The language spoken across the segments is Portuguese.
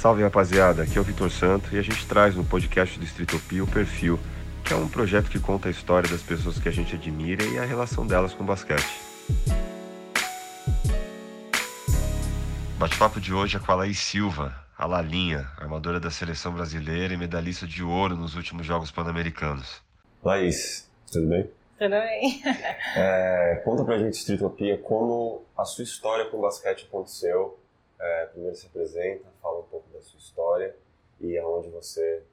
Salve rapaziada, aqui é o Vitor Santo e a gente traz no podcast do Estritopia o Perfil, que é um projeto que conta a história das pessoas que a gente admira e a relação delas com o basquete. Bate-papo de hoje é com a Laís Silva, a Lalinha, armadora da seleção brasileira e medalhista de ouro nos últimos Jogos Pan-Americanos. Laís, tudo bem? Tudo bem. É, conta pra gente, Estritopia, como a sua história com o basquete aconteceu. É, primeiro se apresenta, fala um da sua história e aonde você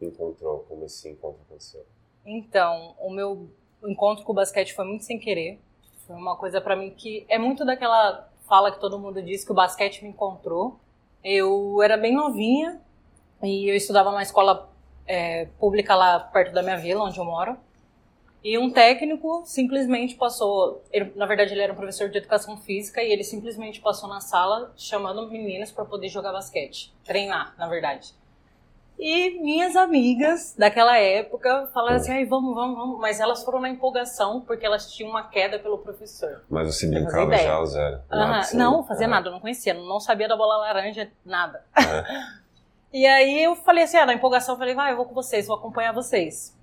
encontrou, como esse encontro aconteceu. Então, o meu encontro com o basquete foi muito sem querer. Foi uma coisa para mim que é muito daquela fala que todo mundo diz que o basquete me encontrou. Eu era bem novinha e eu estudava numa escola é, pública lá perto da minha vila, onde eu moro. E um técnico simplesmente passou, ele, na verdade ele era um professor de educação física e ele simplesmente passou na sala chamando meninas para poder jogar basquete, treinar, na verdade. E minhas amigas daquela época falaram assim, ai, vamos, vamos, vamos. Mas elas foram na empolgação porque elas tinham uma queda pelo professor. Mas você brincava já ao zero? Uhum. Não, fazia nada, não conhecia, não sabia da bola laranja, nada. É. e aí eu falei assim, ah, na empolgação eu falei, vai, eu vou com vocês, vou acompanhar vocês.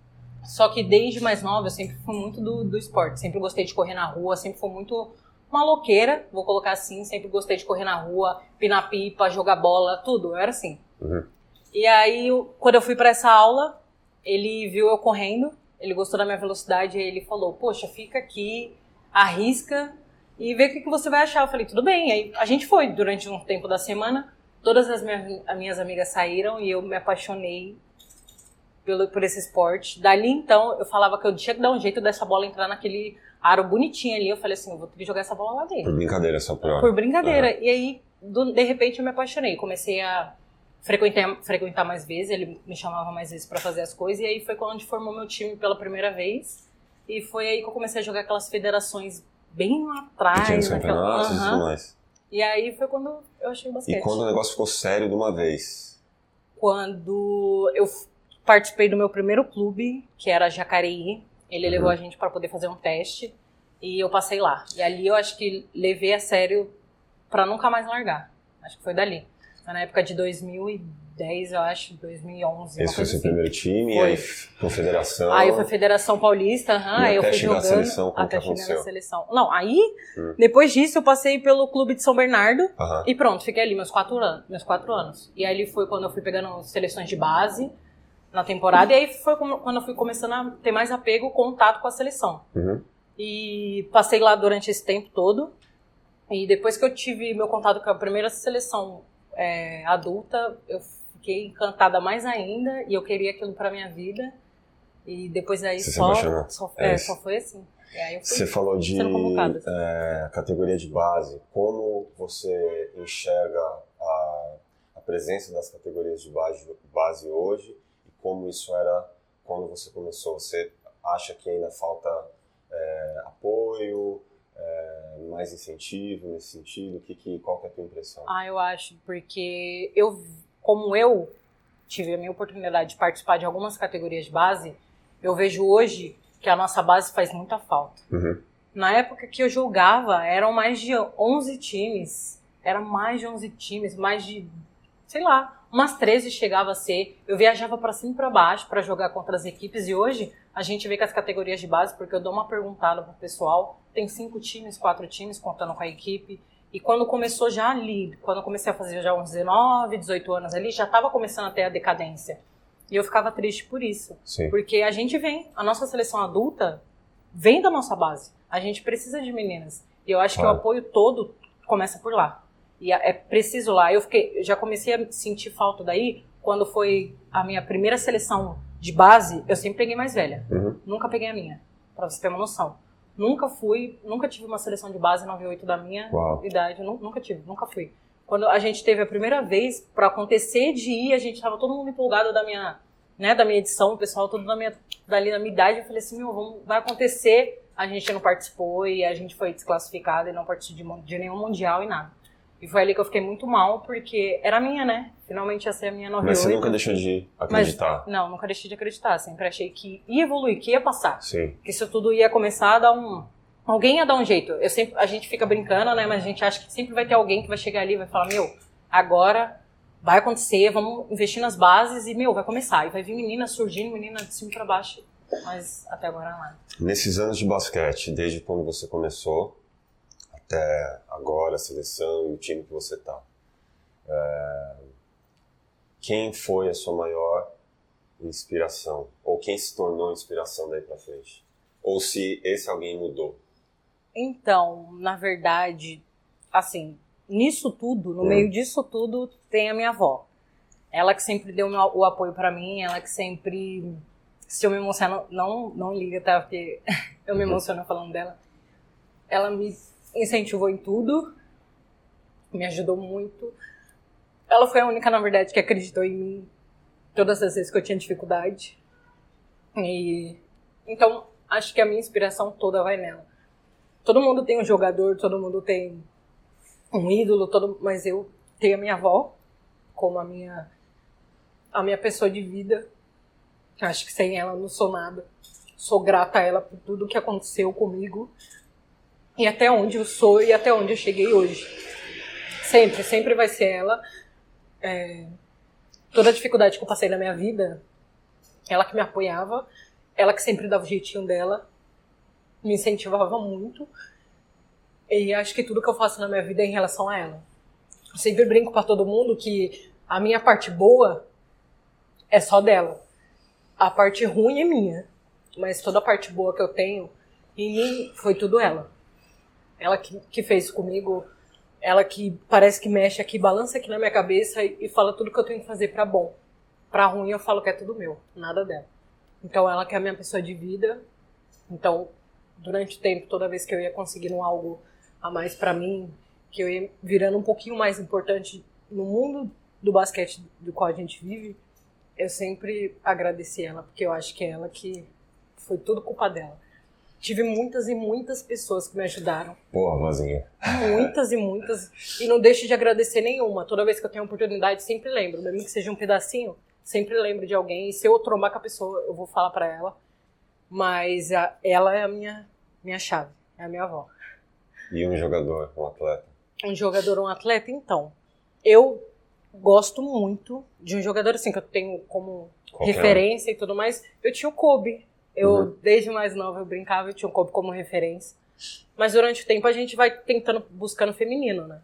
Só que desde mais nova eu sempre fui muito do, do esporte, sempre gostei de correr na rua, sempre fui muito maloqueira, vou colocar assim, sempre gostei de correr na rua, pinar pipa, jogar bola, tudo, eu era assim. Uhum. E aí, quando eu fui para essa aula, ele viu eu correndo, ele gostou da minha velocidade e ele falou: Poxa, fica aqui, arrisca e vê o que, que você vai achar. Eu falei: Tudo bem. Aí a gente foi durante um tempo da semana. Todas as minhas, as minhas amigas saíram e eu me apaixonei pelo, por esse esporte. Dali então, eu falava que eu tinha que dar um jeito dessa bola entrar naquele aro bonitinho ali. Eu falei assim: Eu vou ter que jogar essa bola lá dentro. Por brincadeira, só por Por brincadeira. Uhum. E aí, do, de repente, eu me apaixonei. Comecei a frequentar, frequentar mais vezes, ele me chamava mais vezes para fazer as coisas, e aí foi quando a gente formou meu time pela primeira vez, e foi aí que eu comecei a jogar aquelas federações bem lá atrás. Os campeonatos e tudo mais. E aí foi quando eu achei o basquete. E quando o negócio ficou sério de uma vez? Quando eu participei do meu primeiro clube, que era Jacareí, ele uhum. levou a gente para poder fazer um teste, e eu passei lá. E ali eu acho que levei a sério para nunca mais largar. Acho que foi dali na época de 2010, eu acho, 2011. Esse foi seu assim. primeiro time, foi. aí foi Federação. Aí foi Federação Paulista, uhum, aí eu fui jogando. Seleção, até chegar na seleção. Não, aí, hum. depois disso, eu passei pelo Clube de São Bernardo uhum. e pronto, fiquei ali meus quatro, anos, meus quatro anos. E aí foi quando eu fui pegando seleções de base na temporada, e aí foi quando eu fui começando a ter mais apego, contato com a seleção. Uhum. E passei lá durante esse tempo todo. E depois que eu tive meu contato com a primeira seleção é, adulta, eu fiquei encantada mais ainda e eu queria aquilo para minha vida. E depois daí Você só, só, é, é só, foi assim. você falou de é, categoria de base. Como você enxerga a, a presença das categorias de base, base hoje como isso era quando você começou? Você acha que ainda falta é, apoio? é, mais incentivo nesse sentido? Que, que, qual que é a tua impressão? Ah, eu acho, porque eu, como eu tive a minha oportunidade de participar de algumas categorias de base, eu vejo hoje que a nossa base faz muita falta. Uhum. Na época que eu jogava, eram mais de 11 times, eram mais de 11 times, mais de, sei lá, umas 13 chegava a ser. Eu viajava para cima e para baixo para jogar contra as equipes e hoje a gente vê que as categorias de base, porque eu dou uma perguntada pro pessoal, tem cinco times, quatro times, contando com a equipe. E quando começou já ali, quando eu comecei a fazer já uns 19, 18 anos ali, já estava começando a ter a decadência. E eu ficava triste por isso. Sim. Porque a gente vem, a nossa seleção adulta vem da nossa base. A gente precisa de meninas. E eu acho claro. que o apoio todo começa por lá. E é preciso lá. Eu fiquei, eu já comecei a sentir falta daí quando foi a minha primeira seleção de base, eu sempre peguei mais velha. Uhum. Nunca peguei a minha, pra você ter uma noção. Nunca fui, nunca tive uma seleção de base 98 da minha Uau. idade. Nunca tive, nunca fui. Quando a gente teve a primeira vez para acontecer de ir, a gente tava todo mundo empolgado da minha, né, da minha edição, o pessoal todo da minha, dali na minha idade. Eu falei assim, meu, vamos, vai acontecer. A gente não participou e a gente foi desclassificado e não participou de, de nenhum mundial e nada. E foi ali que eu fiquei muito mal, porque era minha, né? Finalmente ia ser a minha 98. Mas você nunca deixou de acreditar? Mas, não, nunca deixei de acreditar. Sempre achei que ia evoluir, que ia passar. Sim. Que isso tudo ia começar a dar um... Alguém ia dar um jeito. Eu sempre, a gente fica brincando, né? Mas a gente acha que sempre vai ter alguém que vai chegar ali e vai falar, meu, agora vai acontecer, vamos investir nas bases e, meu, vai começar. E vai vir menina surgindo, menina de cima para baixo, mas até agora lá. Nesses anos de basquete, desde quando você começou até agora, a seleção e o time que você tá, é... quem foi a sua maior inspiração? Ou quem se tornou inspiração daí para frente? Ou se esse alguém mudou? Então, na verdade, assim, nisso tudo, no hum. meio disso tudo, tem a minha avó. Ela que sempre deu o apoio para mim, ela que sempre. Se eu me emociono, não, não liga, tá? Porque eu me uhum. emociono falando dela. Ela me incentivou em tudo, me ajudou muito. Ela foi a única, na verdade, que acreditou em mim todas as vezes que eu tinha dificuldade. E então, acho que a minha inspiração toda vai nela. Todo mundo tem um jogador, todo mundo tem um ídolo, todo, mas eu tenho a minha avó como a minha a minha pessoa de vida. Acho que sem ela não sou nada. Sou grata a ela por tudo que aconteceu comigo e até onde eu sou e até onde eu cheguei hoje. Sempre, sempre vai ser ela. É, toda a dificuldade que eu passei na minha vida, ela que me apoiava, ela que sempre dava o jeitinho dela, me incentivava muito. E acho que tudo que eu faço na minha vida é em relação a ela. Eu sempre brinco para todo mundo que a minha parte boa é só dela. A parte ruim é minha. Mas toda a parte boa que eu tenho em mim foi tudo ela. Ela que, que fez comigo. Ela que parece que mexe aqui, balança aqui na minha cabeça e, e fala tudo que eu tenho que fazer para bom. Para ruim eu falo que é tudo meu, nada dela. Então ela que é a minha pessoa de vida. Então, durante o tempo, toda vez que eu ia conseguindo algo a mais para mim, que eu ia virando um pouquinho mais importante no mundo do basquete do qual a gente vive, eu sempre agradeci ela, porque eu acho que é ela que foi tudo culpa dela. Tive muitas e muitas pessoas que me ajudaram. Porra, vozinha. Muitas e muitas. E não deixo de agradecer nenhuma. Toda vez que eu tenho oportunidade, sempre lembro. Mesmo que seja um pedacinho, sempre lembro de alguém. E se eu trombar com a pessoa, eu vou falar para ela. Mas a, ela é a minha, minha chave. É a minha avó. E um jogador, um atleta? Um jogador, um atleta, então. Eu gosto muito de um jogador assim que eu tenho como Qualquer referência um. e tudo mais. Eu tinha o Kobe. Eu, uhum. desde mais nova, eu brincava e tinha o Kobe como referência. Mas durante o tempo a gente vai tentando, buscando feminino, né?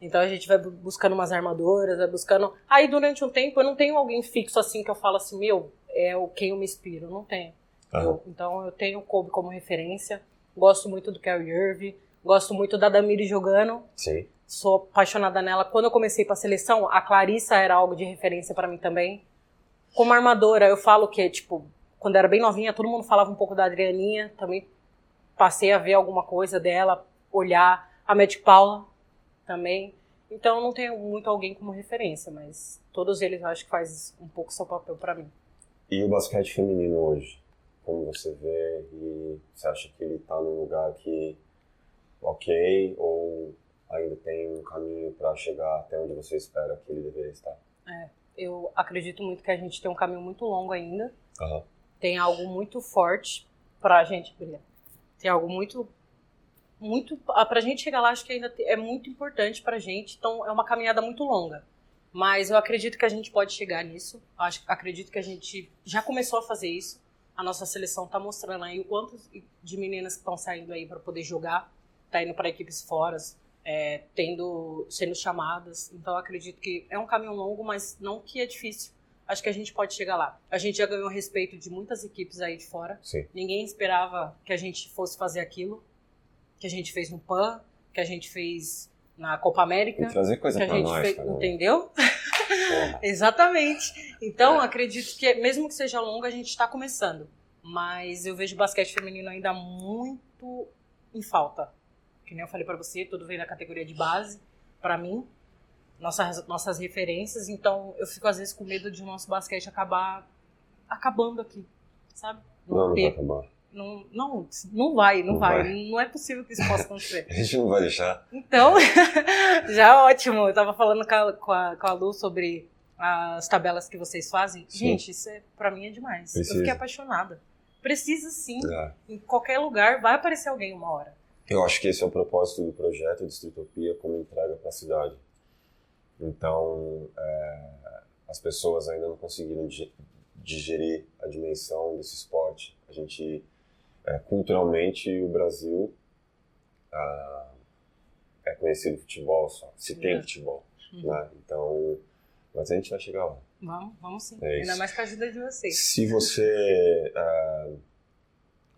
Então a gente vai buscando umas armadoras, vai buscando. Aí durante um tempo eu não tenho alguém fixo assim que eu falo assim, meu, é o quem eu me inspiro. Não tenho. Uhum. Eu, então eu tenho o Kobe como referência. Gosto muito do Kerry Irving. Gosto muito da Damiri jogando. Sim. Sou apaixonada nela. Quando eu comecei para a seleção, a Clarissa era algo de referência para mim também. Como armadora, eu falo que, tipo, quando era bem novinha, todo mundo falava um pouco da Adrianinha. Também passei a ver alguma coisa dela, olhar. A Magic Paula também. Então não tenho muito alguém como referência, mas todos eles eu acho que faz um pouco seu papel para mim. E o basquete feminino hoje? Como você vê e você acha que ele tá num lugar que ok ou ainda tem um caminho para chegar até onde você espera que ele deveria estar? É, eu acredito muito que a gente tem um caminho muito longo ainda. Uhum. Tem algo muito forte para a gente brilhar. Tem algo muito muito para a gente chegar lá acho que ainda é muito importante para a gente então é uma caminhada muito longa mas eu acredito que a gente pode chegar nisso acho acredito que a gente já começou a fazer isso a nossa seleção está mostrando aí o quanto de meninas que estão saindo aí para poder jogar tá indo para equipes fora, é, tendo, sendo chamadas. Então acredito que é um caminho longo, mas não que é difícil. Acho que a gente pode chegar lá. A gente já ganhou respeito de muitas equipes aí de fora. Sim. Ninguém esperava que a gente fosse fazer aquilo que a gente fez no PAN, que a gente fez na Copa América. E trazer coisa que a gente nós, fez, entendeu? Exatamente. Então, acredito que mesmo que seja longo, a gente está começando. Mas eu vejo o basquete feminino ainda muito em falta que nem eu falei para você, tudo vem da categoria de base, para mim, nossas, nossas referências, então eu fico às vezes com medo de o nosso basquete acabar acabando aqui, sabe? Não, não, não vai acabar. Não, não, não vai, não, não vai. vai. Não é possível que isso possa acontecer. a gente não vai deixar. Então, já ótimo. Eu tava falando com a, com a, com a Lu sobre as tabelas que vocês fazem. Sim. Gente, isso é, pra mim é demais. Precisa. Eu fiquei apaixonada. Precisa sim. É. Em qualquer lugar vai aparecer alguém uma hora. Eu acho que esse é o propósito do projeto Distritopia como entrega para a cidade. Então, é, as pessoas ainda não conseguiram digerir a dimensão desse esporte. A gente, é, culturalmente, o Brasil ah, é conhecido futebol só, se tem é. futebol. Uhum. Né? Então, mas a gente vai chegar lá. Vamos, vamos sim. É Ainda mais com a ajuda de vocês. Se você, uh,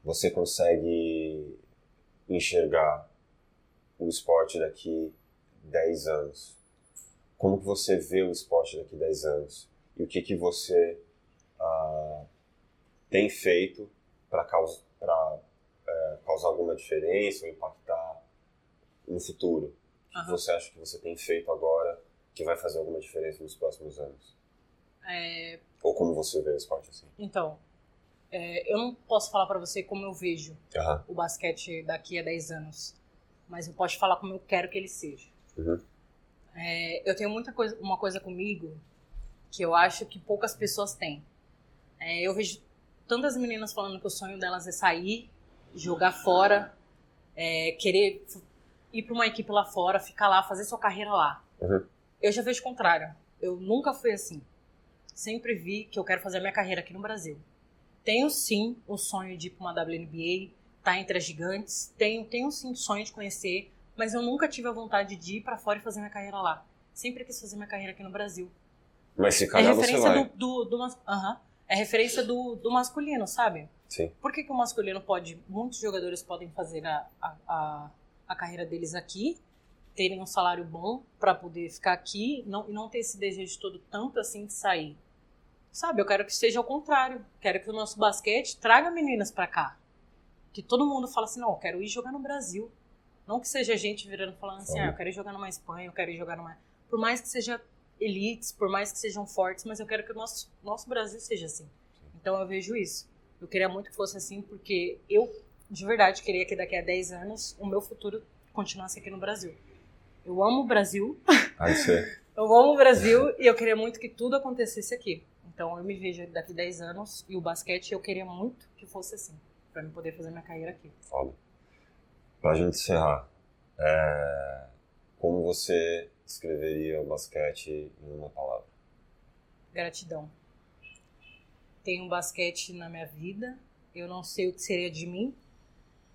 você consegue enxergar o esporte daqui 10 anos, como que você vê o esporte daqui 10 anos? E o que que você uh, tem feito para causar, uh, causar alguma diferença ou impactar no futuro? O que você acha que você tem feito agora que vai fazer alguma diferença nos próximos anos? É... Ou como você vê o esporte assim? Então, é, eu não posso falar para você como eu vejo uhum. o basquete daqui a 10 anos, mas eu posso falar como eu quero que ele seja. Uhum. É, eu tenho muita coisa, uma coisa comigo que eu acho que poucas pessoas têm. É, eu vejo tantas meninas falando que o sonho delas é sair, jogar fora, é, querer ir para uma equipe lá fora, ficar lá, fazer sua carreira lá. Uhum. Eu já vejo o contrário. Eu nunca fui assim. Sempre vi que eu quero fazer a minha carreira aqui no Brasil. Tenho sim o sonho de ir para uma WNBA, estar tá entre as gigantes. Tenho, tenho sim o sonho de conhecer, mas eu nunca tive a vontade de ir para fora e fazer minha carreira lá. Sempre quis fazer minha carreira aqui no Brasil. Mas se calhar é referência você vai. Do, do, do, É referência do, do masculino, sabe? Sim. Por que, que o masculino pode. Muitos jogadores podem fazer a, a, a, a carreira deles aqui terem um salário bom para poder ficar aqui não, e não ter esse desejo todo tanto assim de sair. Sabe, eu quero que seja ao contrário. Quero que o nosso basquete traga meninas para cá. Que todo mundo fala assim, não, eu quero ir jogar no Brasil. Não que seja gente virando falando assim, ah, eu quero jogar numa Espanha, eu quero jogar numa... Por mais que seja elites, por mais que sejam fortes, mas eu quero que o nosso, nosso Brasil seja assim. Então eu vejo isso. Eu queria muito que fosse assim, porque eu, de verdade, queria que daqui a 10 anos o meu futuro continuasse aqui no Brasil. Eu amo o Brasil. Ah, isso é. eu amo o Brasil e eu queria muito que tudo acontecesse aqui. Então eu me vejo daqui 10 anos e o basquete eu queria muito que fosse assim, para eu poder fazer minha carreira aqui. Foda. Pra gente encerrar, é... como você descreveria o basquete em uma palavra? Gratidão. Tenho basquete na minha vida. Eu não sei o que seria de mim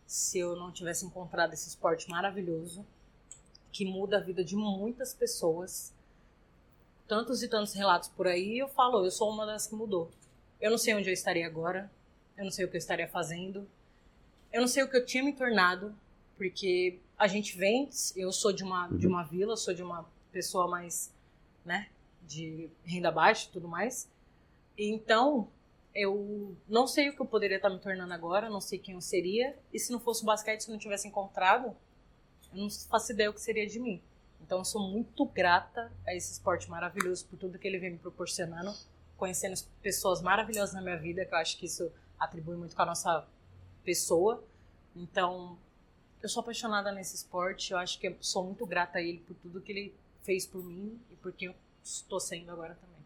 se eu não tivesse encontrado esse esporte maravilhoso que muda a vida de muitas pessoas. Tantos e tantos relatos por aí, eu falo, eu sou uma das que mudou. Eu não sei onde eu estaria agora, eu não sei o que eu estaria fazendo, eu não sei o que eu tinha me tornado, porque a gente vem, eu sou de uma, de uma vila, sou de uma pessoa mais, né, de renda baixa e tudo mais. Então, eu não sei o que eu poderia estar me tornando agora, não sei quem eu seria, e se não fosse o basquete, se não tivesse encontrado, eu não faço ideia o que seria de mim. Então eu sou muito grata a esse esporte maravilhoso por tudo que ele vem me proporcionando, conhecendo pessoas maravilhosas na minha vida, que eu acho que isso atribui muito com a nossa pessoa. Então, eu sou apaixonada nesse esporte, eu acho que eu sou muito grata a ele por tudo que ele fez por mim e por quem eu estou sendo agora também.